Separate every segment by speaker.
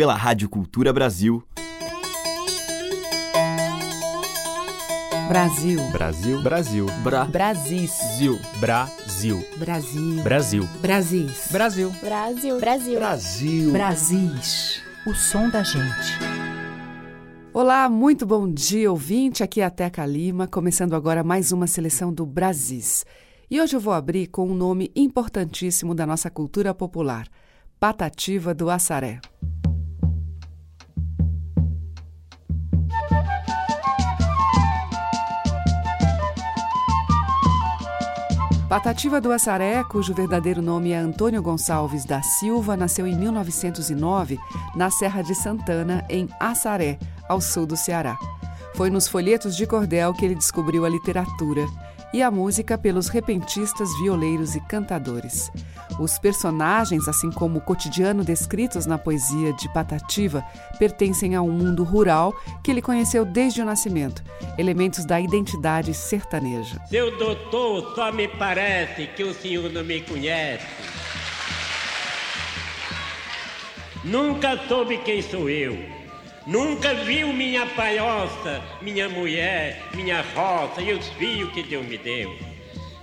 Speaker 1: pela Rádio Cultura Brasil.
Speaker 2: Brasil.
Speaker 3: Brasil. Brasil.
Speaker 2: Bra. Brasis.
Speaker 3: Zil. Brasil.
Speaker 2: Brasil.
Speaker 3: Brasil.
Speaker 2: Brasis.
Speaker 3: Brasil.
Speaker 4: Brasil. Brasil.
Speaker 5: Brasil.
Speaker 2: Brasis. O som da gente. Olá, muito bom dia, ouvinte. Aqui é a Teca Lima, começando agora mais uma seleção do Brasis. E hoje eu vou abrir com um nome importantíssimo da nossa cultura popular: Patativa do Assaré. Patativa do Assaré, cujo verdadeiro nome é Antônio Gonçalves da Silva, nasceu em 1909 na Serra de Santana, em Assaré, ao sul do Ceará. Foi nos folhetos de cordel que ele descobriu a literatura e a música pelos repentistas, violeiros e cantadores. Os personagens, assim como o cotidiano descritos na poesia de Patativa, pertencem a um mundo rural que ele conheceu desde o nascimento, elementos da identidade sertaneja.
Speaker 6: Seu doutor, só me parece que o senhor não me conhece. Nunca soube quem sou eu. Nunca viu minha palhoça, minha mulher, minha roça e os filhos que Deus me deu.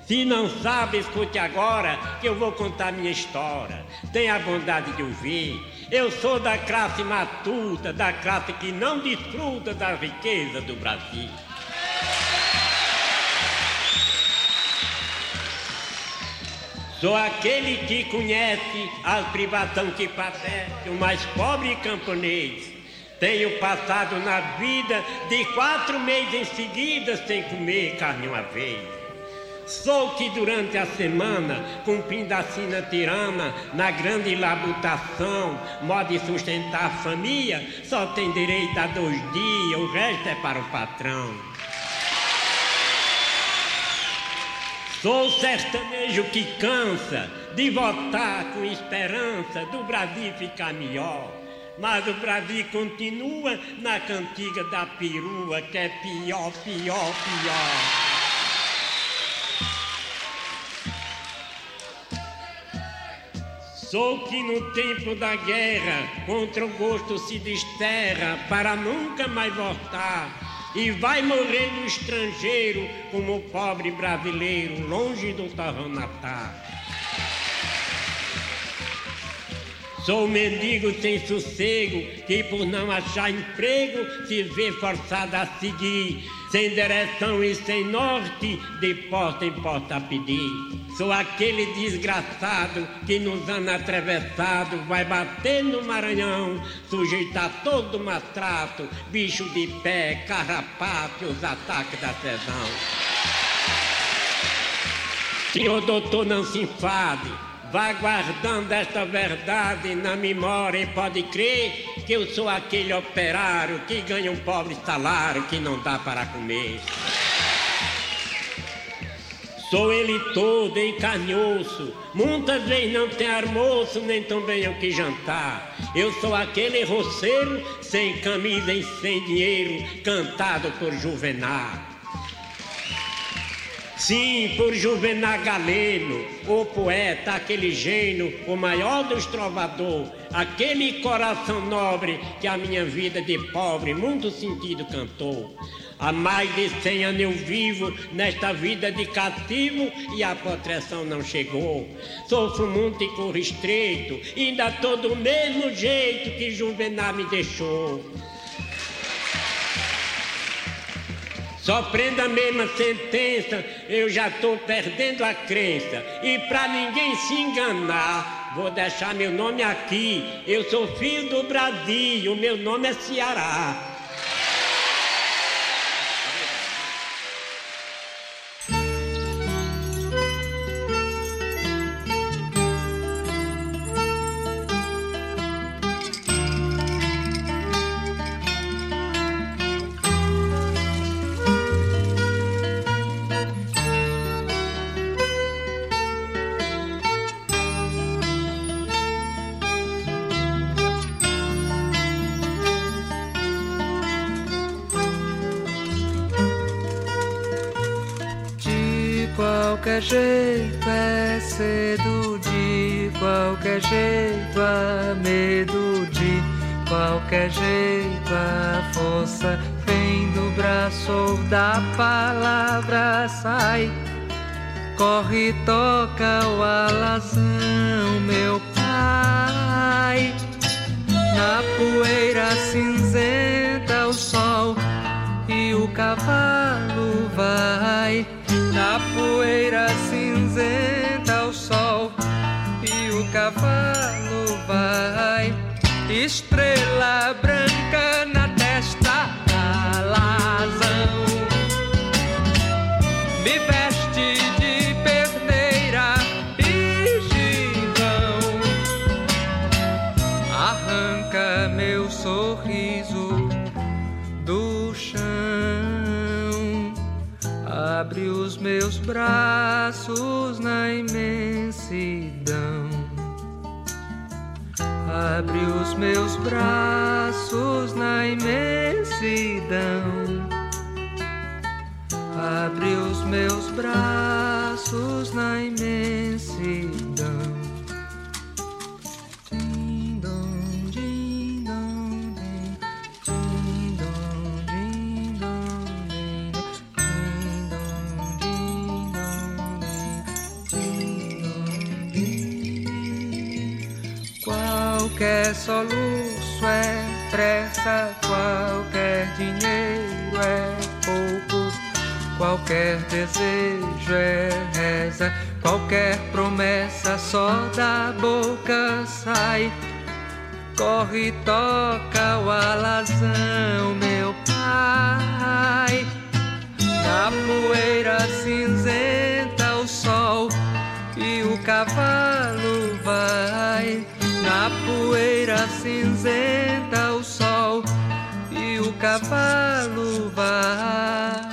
Speaker 6: Se não sabe, escute agora que eu vou contar minha história. Tenha a bondade de ouvir. Eu sou da classe matuta, da classe que não desfruta da riqueza do Brasil. Sou aquele que conhece a privação que padece o mais pobre camponês tenho passado na vida de quatro meses em seguida sem comer carne uma vez. Sou que durante a semana, cumprindo a sina tirana, na grande labutação, modo de sustentar a família, só tem direito a dois dias, o resto é para o patrão. Sou sertanejo que cansa de votar com esperança do Brasil ficar melhor. Mas o Brasil continua na cantiga da perua, que é pior, pior, pior. Sou que no tempo da guerra contra o gosto se desterra para nunca mais voltar e vai morrer no estrangeiro como o pobre brasileiro longe do torrão natal. Sou mendigo sem sossego, que por não achar emprego se vê forçado a seguir, sem direção e sem norte, de porta em porta a pedir. Sou aquele desgraçado que nos anos atravessado vai bater no Maranhão, sujeitar todo o maltrato, bicho de pé, carrapato os ataques da cesão. Senhor doutor, não se enfade. Vá guardando esta verdade na memória e pode crer que eu sou aquele operário que ganha um pobre salário que não dá para comer. Sou ele todo em carnhoço, muitas vezes não tem almoço, nem também o que jantar. Eu sou aquele roceiro sem camisa e sem dinheiro, cantado por Juvenal. Sim, por Juvenal Galeno, o poeta, aquele gênio, o maior dos trovadores, aquele coração nobre que a minha vida de pobre, muito sentido cantou. Há mais de cem anos eu vivo nesta vida de cativo e a proteção não chegou. Sofro muito e corro estreito, ainda tô do mesmo jeito que Juvenal me deixou. Só prenda a mesma sentença, eu já estou perdendo a crença. E para ninguém se enganar, vou deixar meu nome aqui. Eu sou filho do Brasil, meu nome é Ceará.
Speaker 7: Jeito é cedo, de qualquer jeito há medo de qualquer jeito a força vem do braço ou da palavra sai. Corre, toca o alazão, meu pai. Na poeira cinzenta o sol e o cavalo cavalo vai. Estrela branca na testa, alazão. Me veste de perneira e gibão. Arranca meu sorriso do chão. Abre os meus braços na imensidão. Abre os meus braços na imensidão. Abre os meus braços na imensidão. Soluço é pressa, qualquer dinheiro é pouco. Qualquer desejo é reza, qualquer promessa só da boca sai. Corre, toca o alazão, meu pai. Na poeira cinzenta o sol e o cavalo vai. Na poeira cinzenta o sol e o cavalo vai.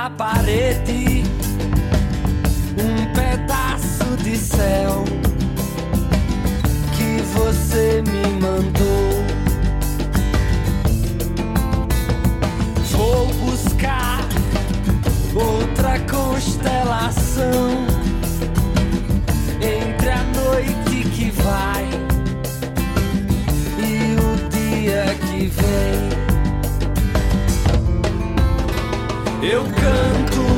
Speaker 7: Na
Speaker 4: parede Eu canto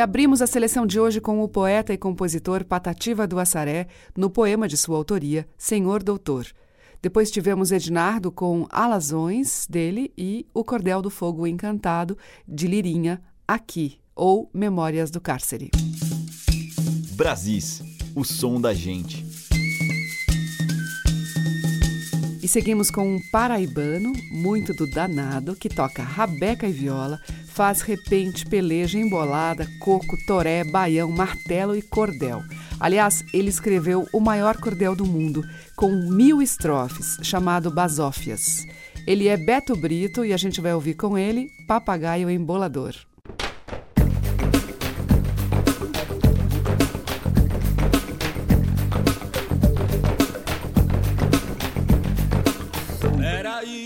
Speaker 4: E
Speaker 2: abrimos a seleção de hoje com o poeta e compositor Patativa do Assaré, no poema de sua autoria, Senhor Doutor. Depois tivemos Ednardo com Alazões, dele, e O Cordel do Fogo Encantado, de Lirinha, Aqui, ou Memórias do Cárcere.
Speaker 1: Brasis, o som da gente.
Speaker 2: Seguimos com um paraibano, muito do danado, que toca rabeca e viola, faz repente, peleja, embolada, coco, toré, baião, martelo e cordel. Aliás, ele escreveu o maior cordel do mundo, com mil estrofes, chamado Basófias. Ele é Beto Brito e a gente vai ouvir com ele Papagaio Embolador.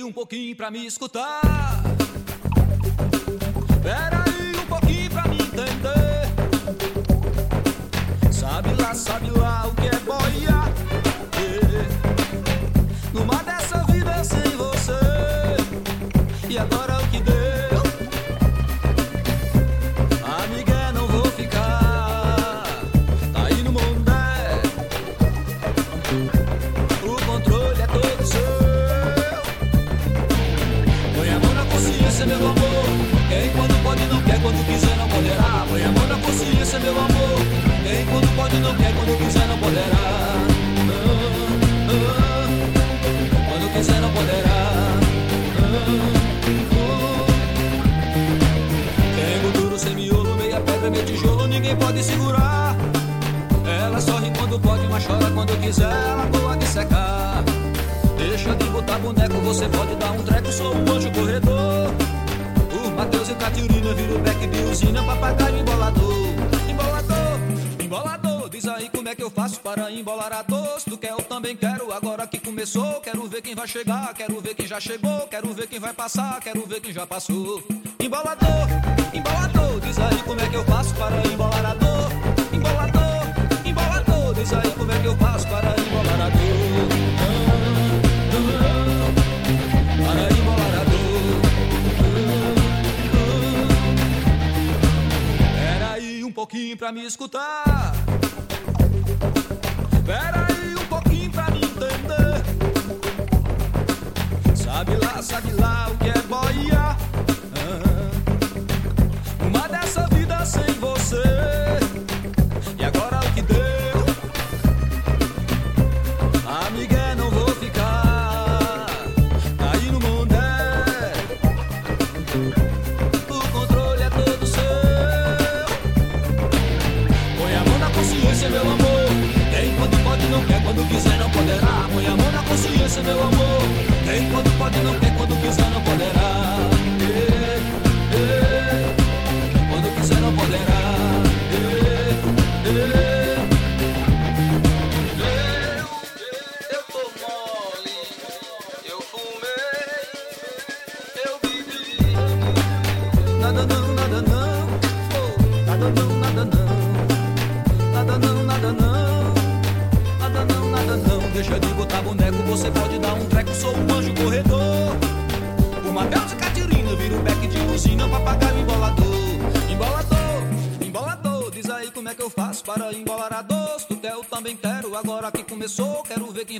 Speaker 5: Um pouquinho pra me escutar. Pera aí um pouquinho pra me entender. Sabe lá, sabe lá o que é boia. Numa dessa vida sem você. E agora o que deu? Quem vai chegar, quero ver quem já chegou. Quero ver quem vai passar, quero ver quem já passou. Embolador, embolador, diz aí como é que eu faço para embolar a dor. Embolador, embolador, diz aí como é que eu faço para embolar a dor. Para embolar a dor. Pera aí um pouquinho pra me escutar. Sabe lá, o que é boia.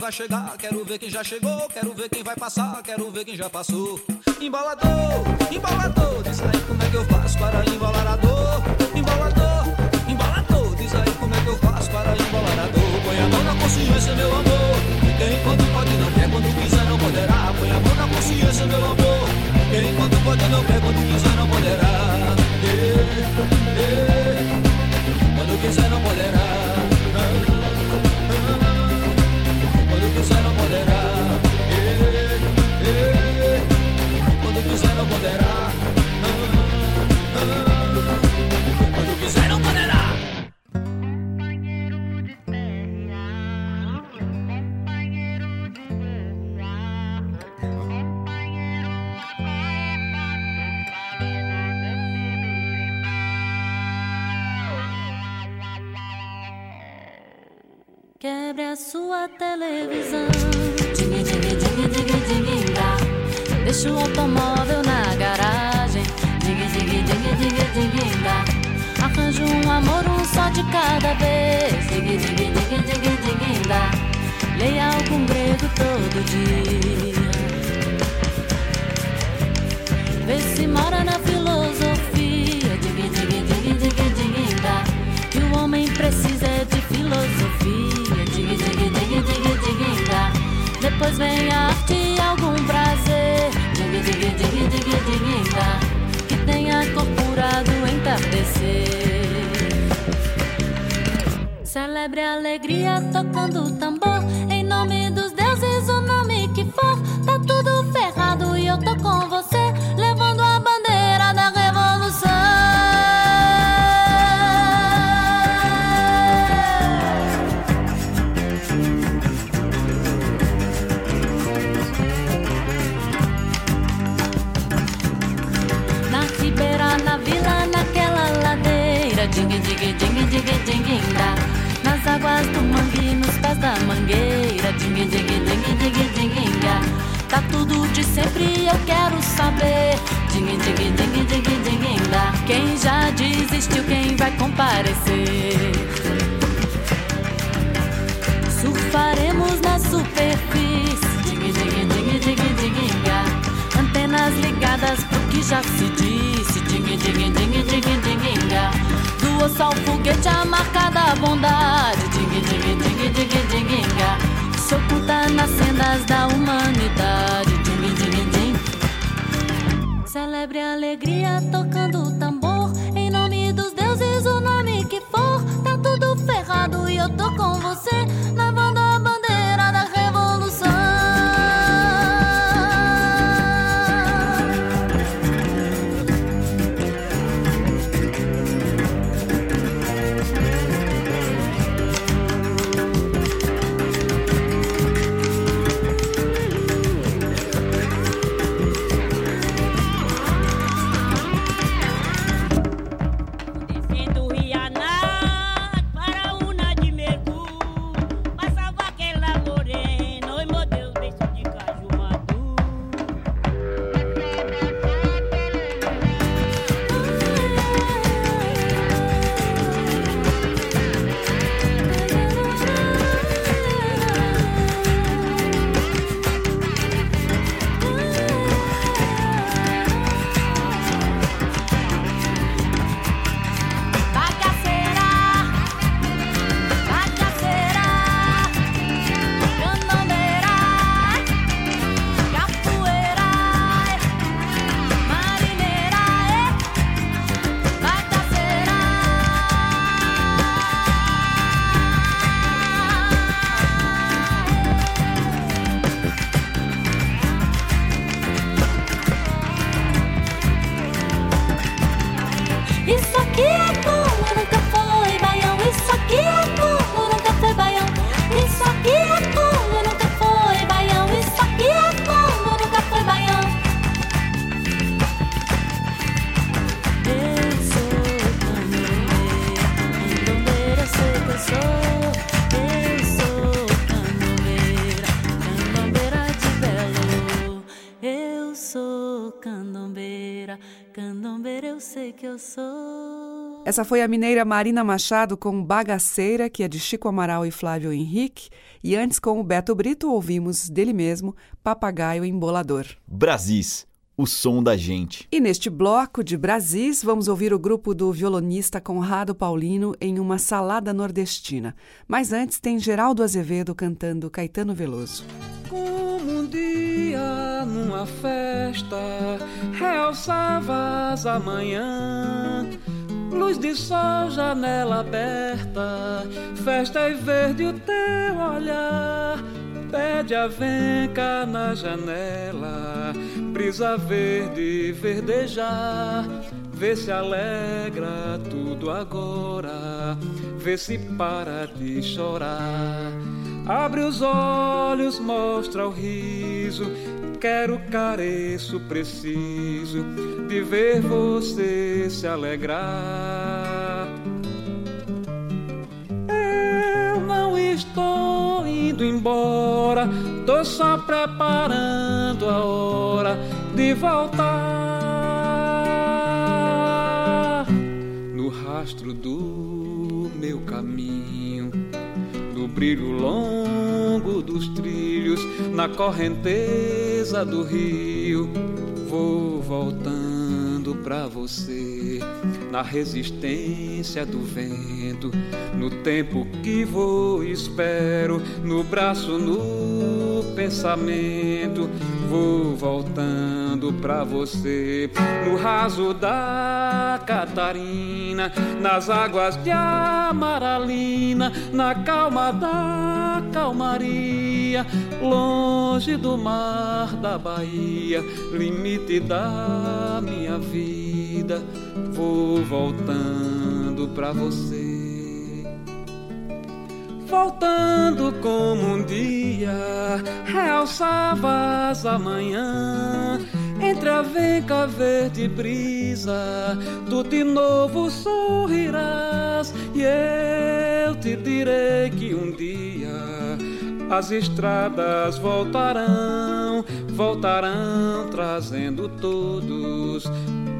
Speaker 5: Vai chegar, quero ver quem já chegou, quero ver quem vai passar, quero ver quem já passou. Embolador, embolador, diz aí como é que eu faço para embolar a dor. Embolador, embolador, diz aí como é que eu faço para embolar a dor. Põe a mão na consciência, meu amor. Quem quando pode não quer, quando quiser não poderá. Põe a mão na consciência, meu amor. Quem quando pode não quer, quando quiser não poderá. Eh, eh, Quando quiser não poderá.
Speaker 8: Quebre a sua televisão. Ding, ding, ding, ding, ding, dá. Deixa o automóvel na garagem. Ding, ding, ding, ding, ding, dá. Arranja um amor, um só de cada vez. Ding, ding, ding, ding, ding, dá. Leia algum grego todo dia. Vê se mora na filosofia. Vem a algum prazer. Dig, dig, dig, dig, dig. Que tenha corpora do entardecer. Celebre a alegria tocando tambor. Águas do mangue, nos pés da mangueira. Ding, ding, ding, ding, ding, dá. Tá tudo de sempre, eu quero saber. Ding, ding, ding, ding, ding, dá. Quem já desistiu, quem vai comparecer? Surfaremos na superfície. Ding, ding, ding, ding, ding, dá. Antenas ligadas pro que já se disse. Ding, ding, ding, ding, ding, osso ao foguete, a marca da bondade. Ding, ding, ding, ding, dá. Se oculta nas sendas da humanidade. Ding, ding, ding. Celebre a alegria tocando o tambor. Em nome dos deuses, o nome que for. Tá tudo ferrado e eu tô com você. Que eu sou.
Speaker 2: Essa foi a mineira Marina Machado com Bagaceira, que é de Chico Amaral e Flávio Henrique, e antes com o Beto Brito ouvimos dele mesmo Papagaio Embolador.
Speaker 1: Brasis, o som da gente.
Speaker 2: E neste bloco de Brasis, vamos ouvir o grupo do violonista Conrado Paulino em uma salada nordestina. Mas antes tem Geraldo Azevedo cantando Caetano Veloso.
Speaker 9: Como um dia numa festa, realçavas a manhã. Luz de sol, janela aberta, festa e verde o teu olhar. Pede a venca na janela, brisa verde verdejar. Vê se alegra tudo agora, vê se para de chorar. Abre os olhos, mostra o riso. Quero, careço, preciso de ver você se alegrar. Eu não estou indo embora, tô só preparando a hora de voltar. No rastro do meu caminho no brilho longo dos trilhos, na correnteza do rio, vou voltando pra você, na resistência do vento, no tempo que vou espero, no braço, no pensamento, vou voltando pra você, no raso da Catarina, nas águas de Amaralina, na calma da calmaria, longe do mar da Bahia, limite da minha vida, vou voltando pra você. Voltando como um dia, realçavas a manhã. Entre a venca verde brisa, tu de novo sorrirás. E eu te direi que um dia as estradas voltarão, voltarão trazendo todos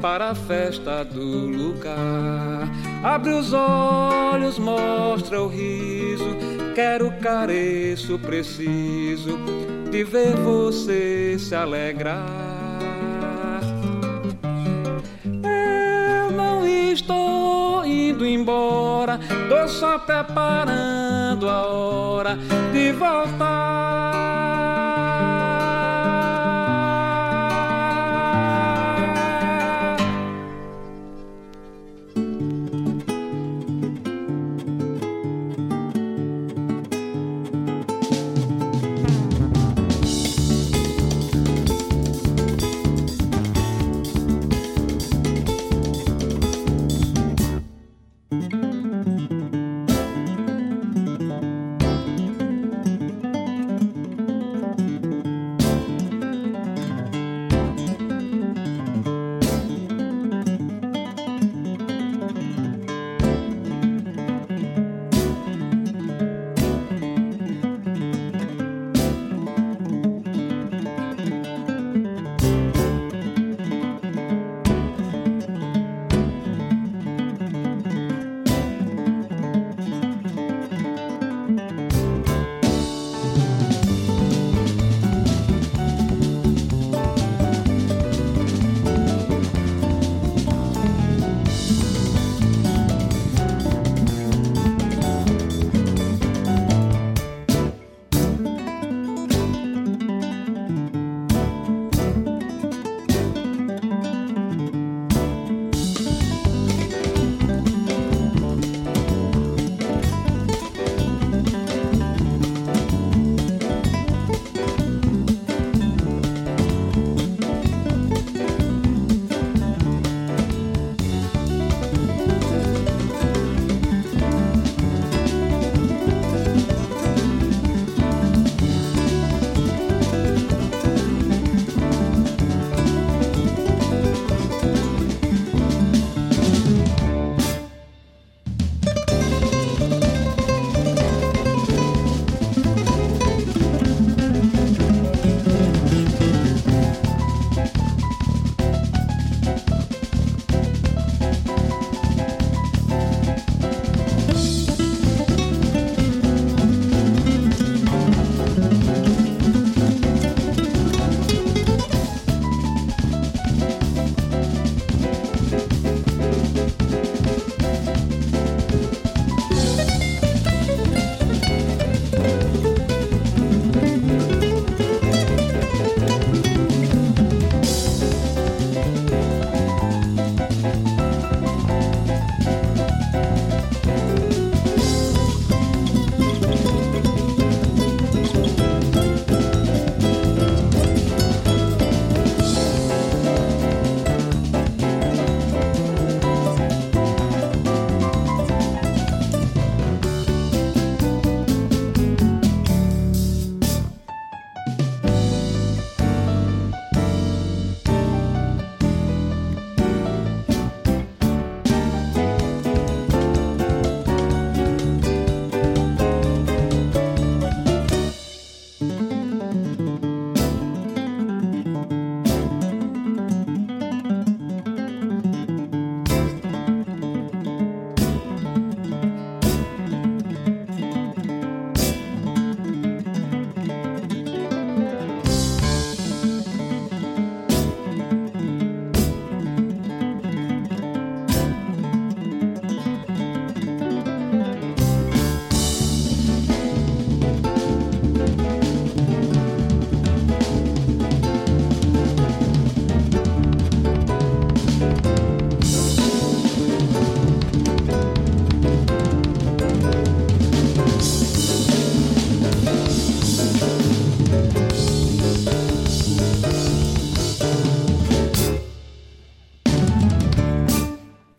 Speaker 9: para a festa do lugar. Abre os olhos, mostra o riso. Quero, careço, preciso de ver você se alegrar. Estou indo embora, tô só preparando a hora de voltar.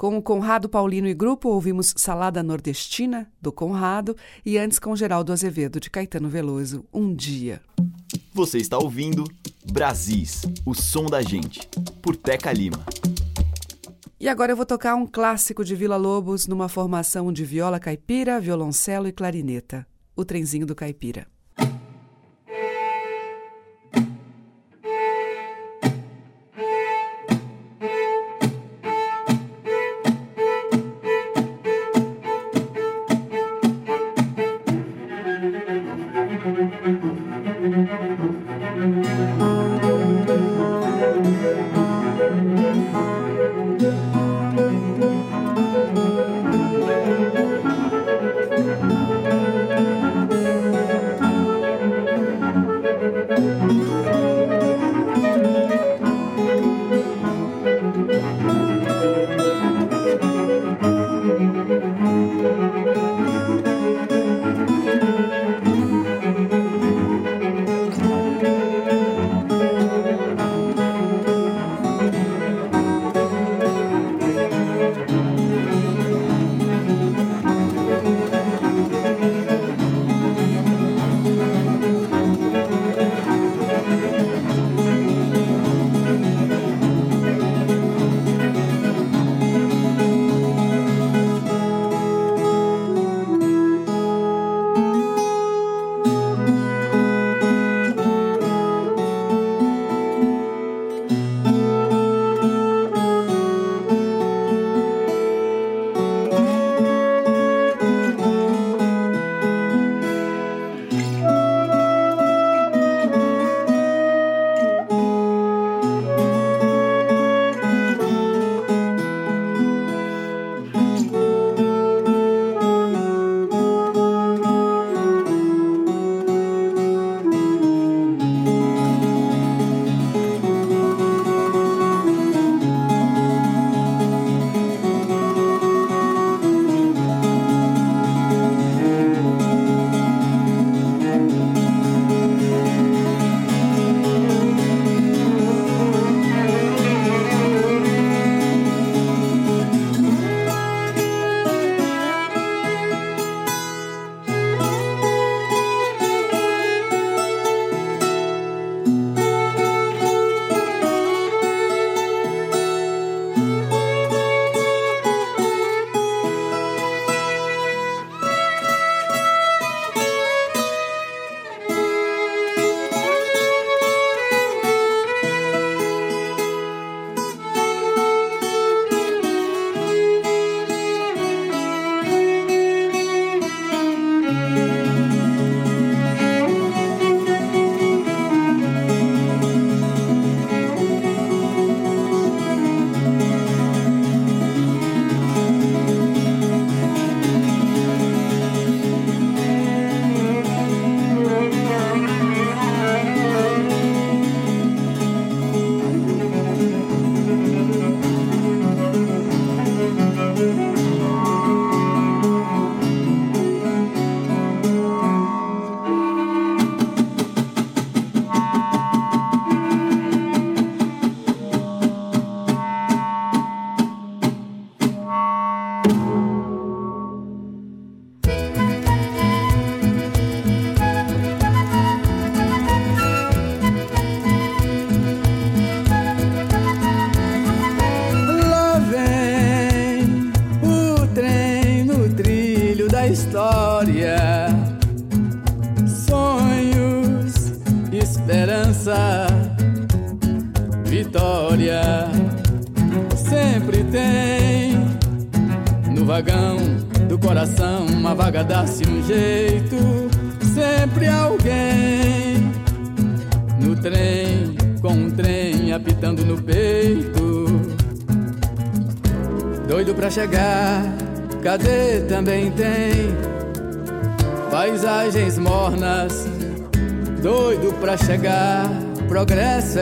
Speaker 2: Com o Conrado Paulino e grupo, ouvimos Salada Nordestina, do Conrado, e antes com Geraldo Azevedo, de Caetano Veloso, Um Dia.
Speaker 1: Você está ouvindo Brasis, o som da gente, por Teca Lima.
Speaker 2: E agora eu vou tocar um clássico de Vila Lobos numa formação de viola caipira, violoncelo e clarineta, o Trenzinho do Caipira.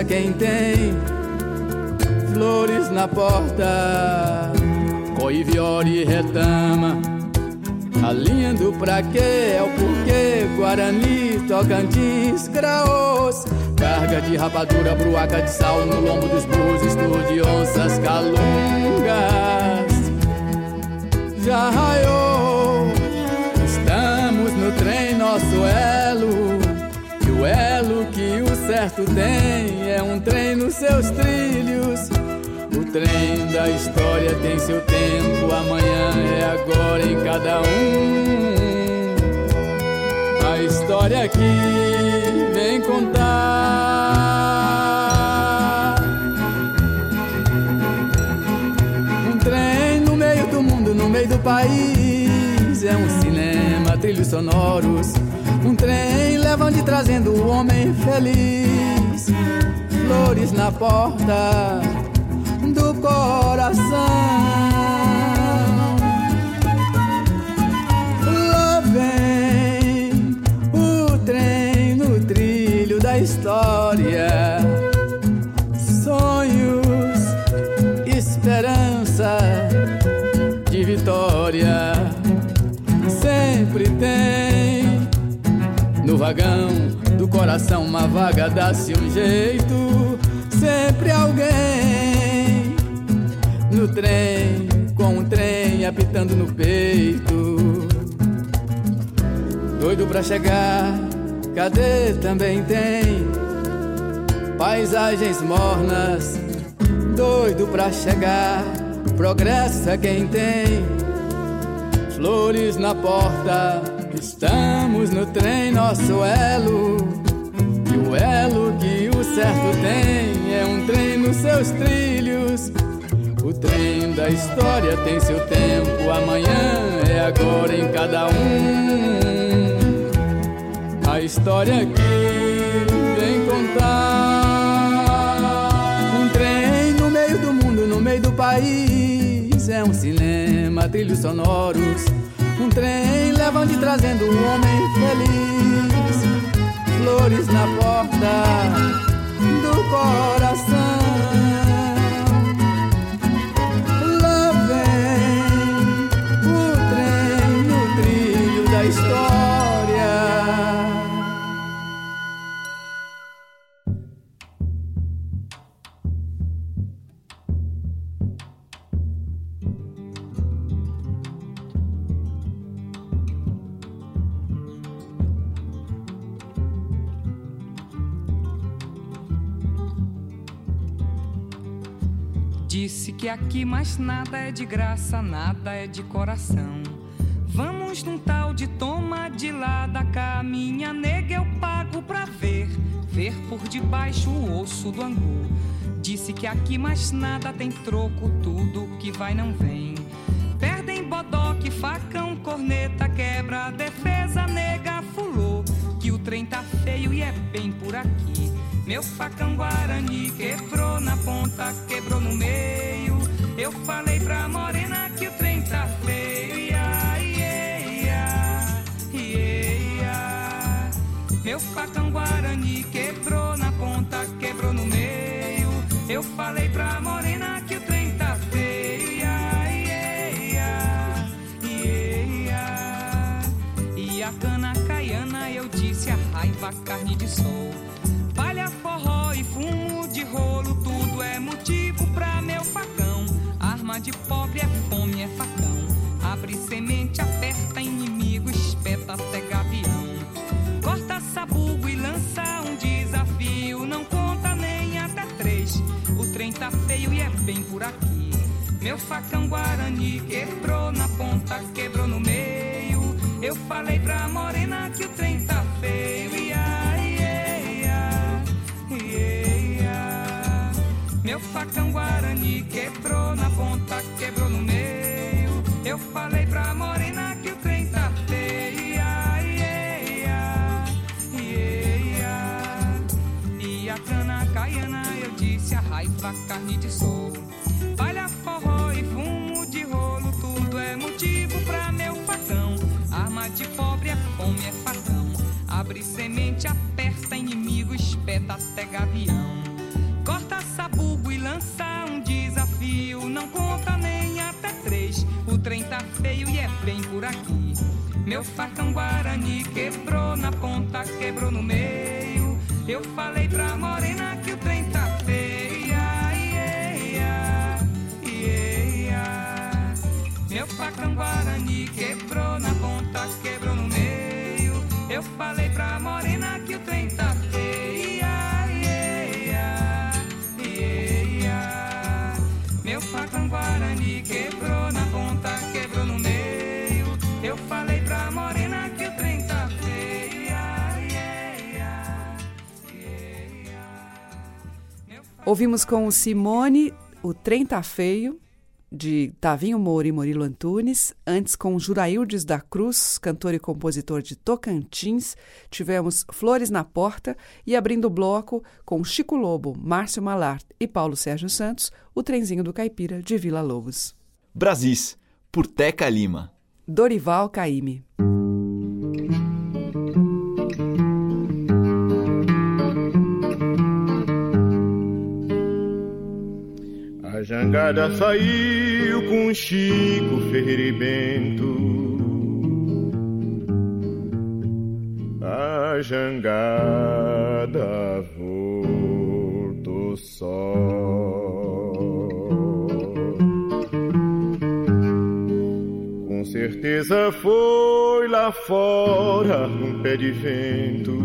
Speaker 10: Quem tem flores na porta, coiviore e retama. Alinhando pra quê? É o porquê Guarani, Tocantins, Graôs Carga de rapadura, bruaca de sal No lombo dos burros, estudo de onças calungas já raiou. Estamos no trem, nosso elo. Certo tem é um trem nos seus trilhos. O trem da história tem seu tempo, amanhã é agora em cada um. A história que vem contar. Um trem no meio do mundo, no meio do país. É um cinema, trilhos sonoros. Um trem levando e trazendo feliz. Flores na porta do coração. Coração uma vaga, dá-se um jeito. Sempre alguém no trem, com um trem apitando no peito. Doido pra chegar, cadê também tem paisagens mornas. Doido pra chegar, progresso é quem tem flores na porta. Estamos no trem, nosso elo. O elo que o certo tem é um trem nos seus trilhos. O trem da história tem seu tempo, amanhã é agora em cada um. A história que vem contar. Um trem no meio do mundo, no meio do país. É um cinema, trilhos sonoros. Um trem levando e trazendo um homem feliz. Flores na porta do coração.
Speaker 11: Aqui mais nada é de graça, nada é de coração. Vamos num tal de toma de lá da cá, minha nega eu pago pra ver, ver por debaixo o osso do angu. Disse que aqui mais nada tem troco, tudo que vai não vem. Perdem bodoque, facão, corneta, quebra, defesa, nega, fulô. Que o trem tá feio e é bem por aqui. Meu facão Guarani quebrou na ponta, quebrou no meio. Eu falei pra morena que o trem tá feio. Ia, ia, ia. Meu facão Guarani quebrou na ponta, quebrou no meio. Eu falei pra morena que o trem tá feio. Ia, ia, ia. E a cana caiana eu disse a raiva, carne de sol. Palha, forró e fumo de rolo, Arma de pobre é fome, é facão. Abre semente, aperta inimigo, espeta até gavião. Corta sabugo e lança um desafio, não conta nem até três. O trem tá feio e é bem por aqui. Meu facão Guarani quebrou na ponta, quebrou a raiva, carne de sol. Palha, forró e fumo de rolo, tudo é motivo pra meu facão. Arma de pobre é fome, é facão. Abre semente, aperta inimigo, espeta até gavião. Corta sabugo e lança um desafio. Não conta nem até três. O trem tá feio e é bem por aqui. Meu facão Guarani quebrou na ponta, quebrou no meio. Eu falei pra morena facão Guarani quebrou na ponta, quebrou no meio. Eu falei pra morena que o trem tá feio. Meu facão Guarani quebrou na ponta, quebrou no meio. Eu falei pra morena que o trem tá feio.
Speaker 2: Ouvimos com o Simone O Trem Tá Feio, de Tavinho Moura e Murilo Antunes. Antes, com Juraildes da Cruz, cantor e compositor de Tocantins. Tivemos Flores na Porta e abrindo o bloco com Chico Lobo, Márcio Malart e Paulo Sérgio Santos, O Trenzinho do Caipira, de Vila Lobos.
Speaker 1: Brasis, por Teca Lima.
Speaker 2: Dorival Caime.
Speaker 12: A jangada saiu com Chico Ferreira e Bento. A jangada voltou só. Com certeza foi lá fora um pé de vento.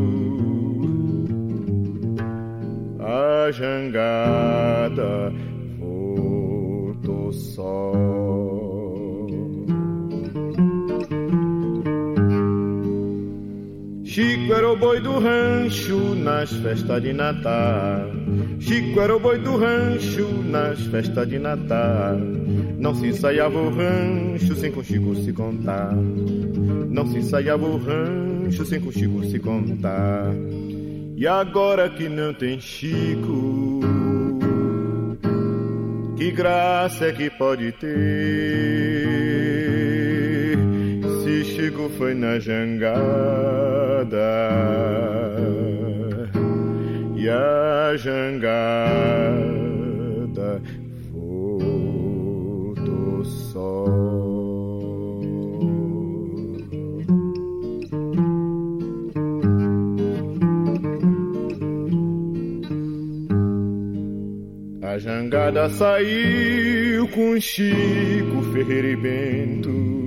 Speaker 12: A jangada era o boi do rancho nas festas de Natal. Chico era o boi do rancho nas festas de Natal. Não se ensaiava o rancho sem com Chico se contar. Não se ensaiava o rancho sem com Chico se contar. E agora que não tem Chico, que graça é que pode ter? Chico foi na jangada e a jangada voltou só. A jangada saiu com Chico Ferreira e Bento.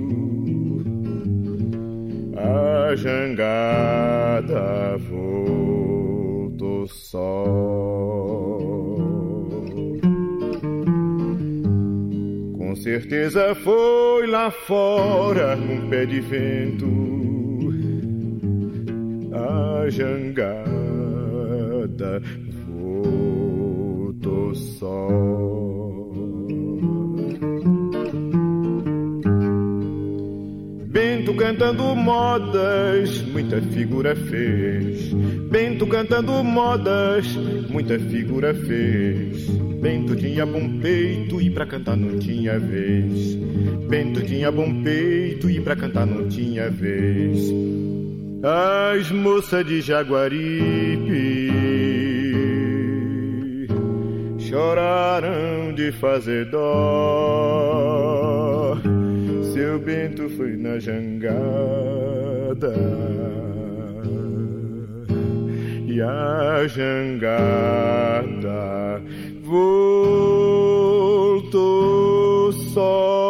Speaker 12: A jangada voltou só. Com certeza foi lá fora um pé de vento. A jangada voltou só. Cantando modas, muita figura fez. Bento cantando modas, muita figura fez. Bento tinha bom peito e pra cantar não tinha vez. Bento tinha bom peito e pra cantar não tinha vez. As moças de Jaguaripe choraram de fazer dó. Seu Bento foi na jangada e a jangada voltou só.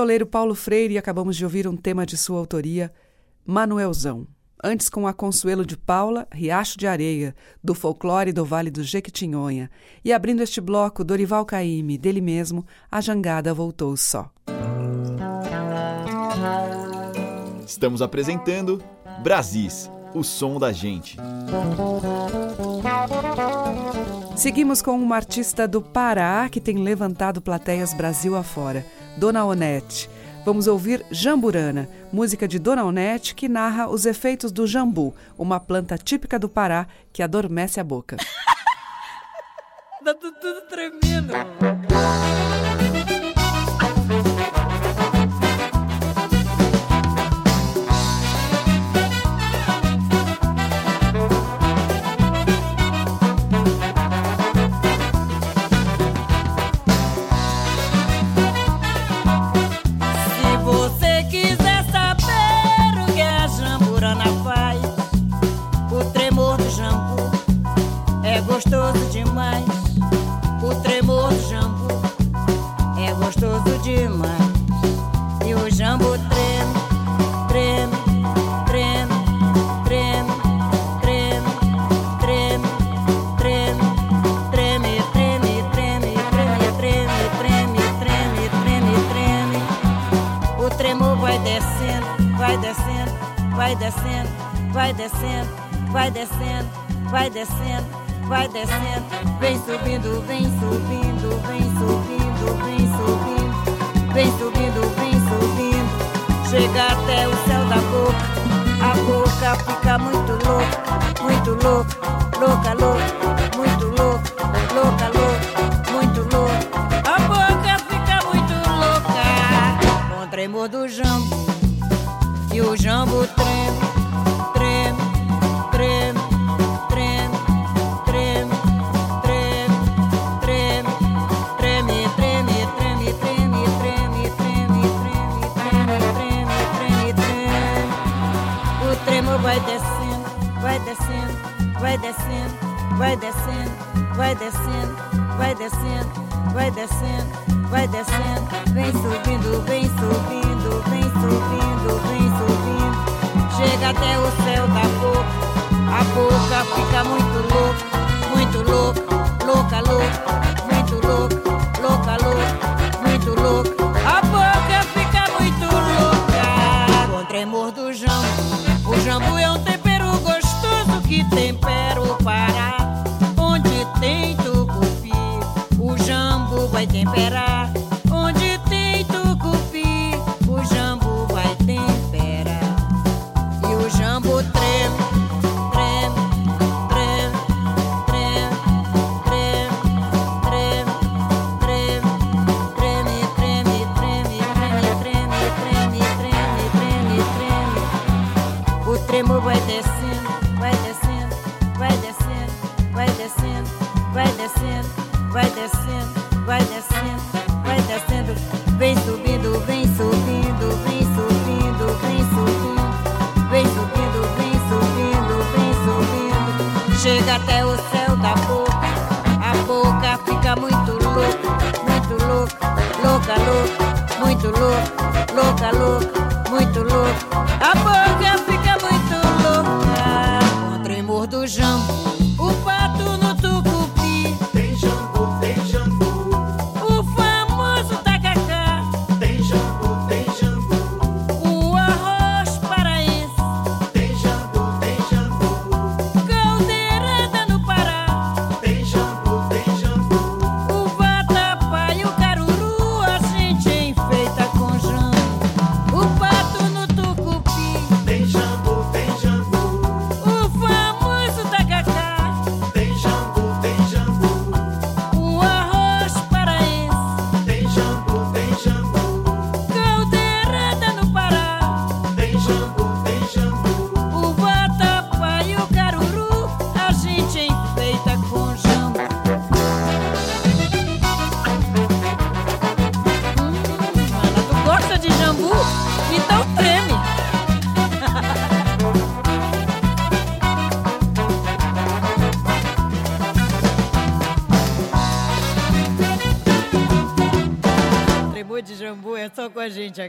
Speaker 2: Violeiro Paulo Freire, acabamos de ouvir um tema de sua autoria, Manuelzão. Antes, com a Consuelo de Paula, Riacho de Areia, do folclore do Vale do Jequitinhonha. E abrindo este bloco, Dorival Caymmi, dele mesmo, A Jangada Voltou Só.
Speaker 1: Estamos apresentando Brasis, o som da gente.
Speaker 2: Seguimos com uma artista do Pará que tem levantado plateias Brasil afora. Dona Onete. Vamos ouvir Jamburana, música de Dona Onete que narra os efeitos do jambu, uma planta típica do Pará que adormece a boca.
Speaker 13: tá tudo tremendo.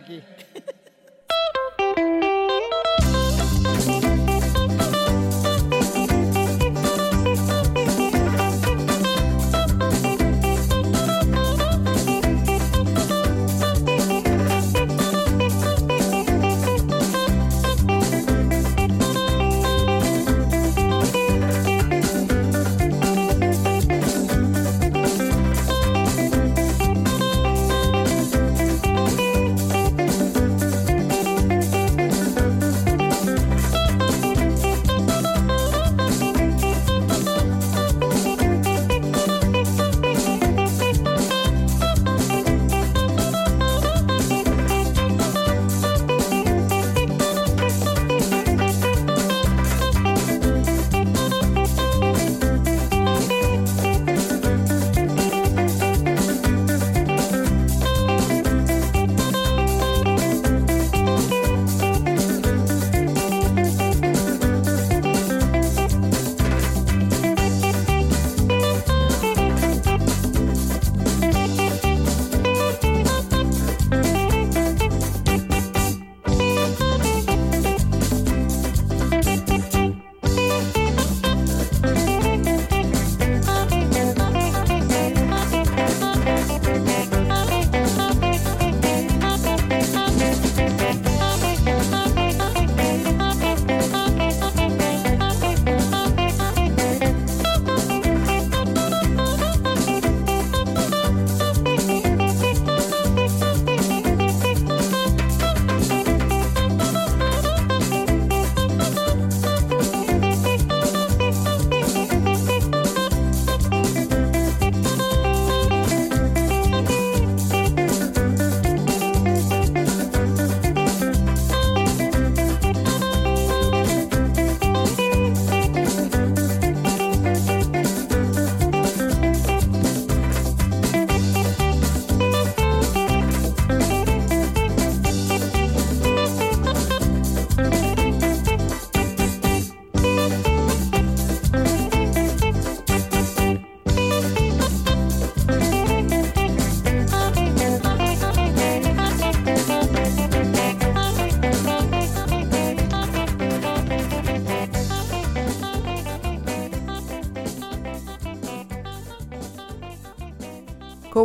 Speaker 14: Com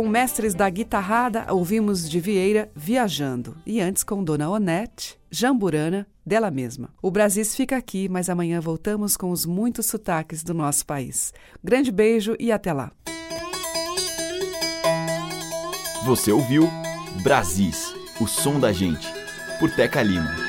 Speaker 2: Com mestres da guitarrada, ouvimos de Vieira Viajando. E antes com Dona Onete, Jamburana, dela mesma. O Brasis fica aqui, mas amanhã voltamos com os muitos sotaques do nosso país. Grande beijo e até lá.
Speaker 1: Você ouviu Brasis, o som da gente, por Teca Lima.